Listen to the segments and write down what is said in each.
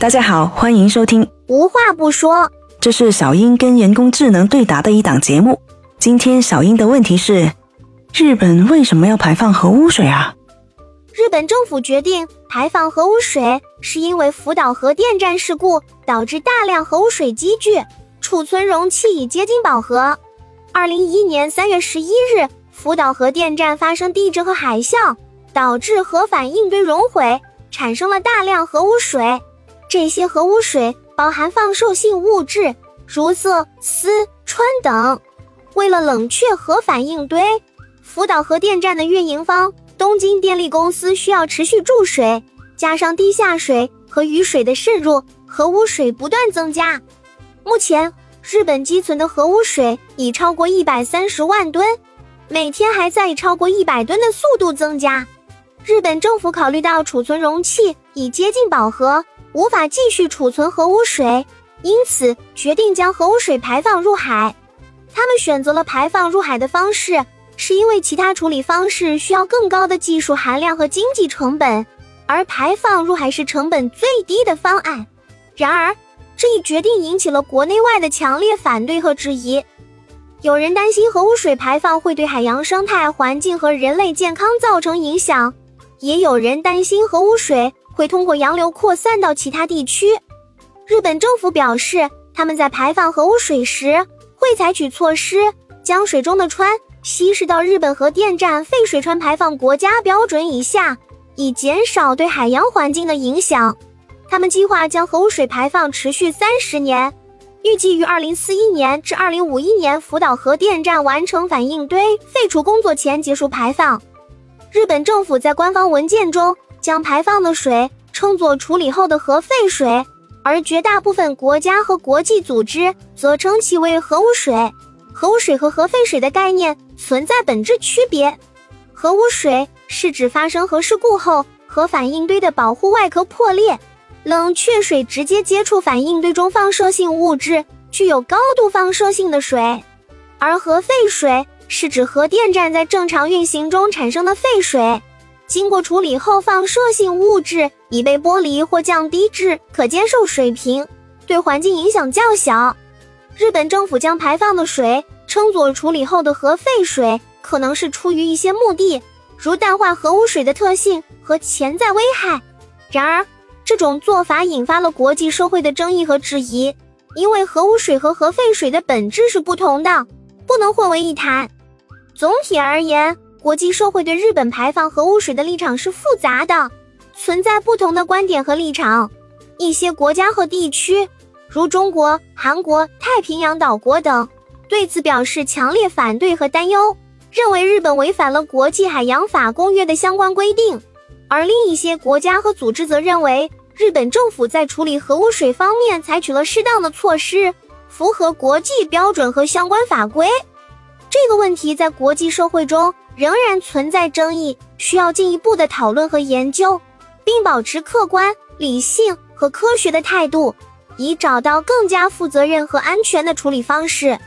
大家好，欢迎收听，无话不说。这是小英跟人工智能对答的一档节目。今天小英的问题是：日本为什么要排放核污水啊？日本政府决定排放核污水，是因为福岛核电站事故导致大量核污水积聚，储存容器已接近饱和。二零一一年三月十一日，福岛核电站发生地震和海啸，导致核反应堆熔毁，产生了大量核污水。这些核污水包含放射性物质，如铯、锶、氚等。为了冷却核反应堆，福岛核电站的运营方东京电力公司需要持续注水，加上地下水和雨水的渗入，核污水不断增加。目前，日本积存的核污水已超过一百三十万吨，每天还在以超过一百吨的速度增加。日本政府考虑到储存容器已接近饱和。无法继续储存核污水，因此决定将核污水排放入海。他们选择了排放入海的方式，是因为其他处理方式需要更高的技术含量和经济成本，而排放入海是成本最低的方案。然而，这一决定引起了国内外的强烈反对和质疑。有人担心核污水排放会对海洋生态环境和人类健康造成影响，也有人担心核污水。会通过洋流扩散到其他地区。日本政府表示，他们在排放核污水时会采取措施，将水中的氚稀释到日本核电站废水氚排放国家标准以下，以减少对海洋环境的影响。他们计划将核污水排放持续三十年，预计于二零四一年至二零五一年福岛核电站完成反应堆废除工作前结束排放。日本政府在官方文件中。将排放的水称作处理后的核废水，而绝大部分国家和国际组织则称其为核污水。核污水和核废水的概念存在本质区别。核污水是指发生核事故后，核反应堆的保护外壳破裂，冷却水直接接触反应堆中放射性物质，具有高度放射性的水。而核废水是指核电站在正常运行中产生的废水。经过处理后，放射性物质已被剥离或降低至可接受水平，对环境影响较小。日本政府将排放的水称作处理后的核废水，可能是出于一些目的，如淡化核污水的特性和潜在危害。然而，这种做法引发了国际社会的争议和质疑，因为核污水和核废水的本质是不同的，不能混为一谈。总体而言，国际社会对日本排放核污水的立场是复杂的，存在不同的观点和立场。一些国家和地区，如中国、韩国、太平洋岛国等，对此表示强烈反对和担忧，认为日本违反了国际海洋法公约的相关规定；而另一些国家和组织则认为，日本政府在处理核污水方面采取了适当的措施，符合国际标准和相关法规。这个问题在国际社会中。仍然存在争议，需要进一步的讨论和研究，并保持客观、理性和科学的态度，以找到更加负责任和安全的处理方式。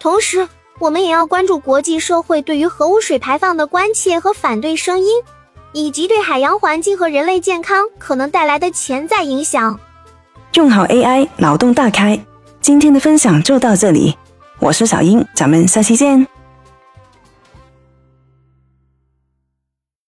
同时，我们也要关注国际社会对于核污水排放的关切和反对声音，以及对海洋环境和人类健康可能带来的潜在影响。用好 AI，脑洞大开。今天的分享就到这里，我是小英，咱们下期见。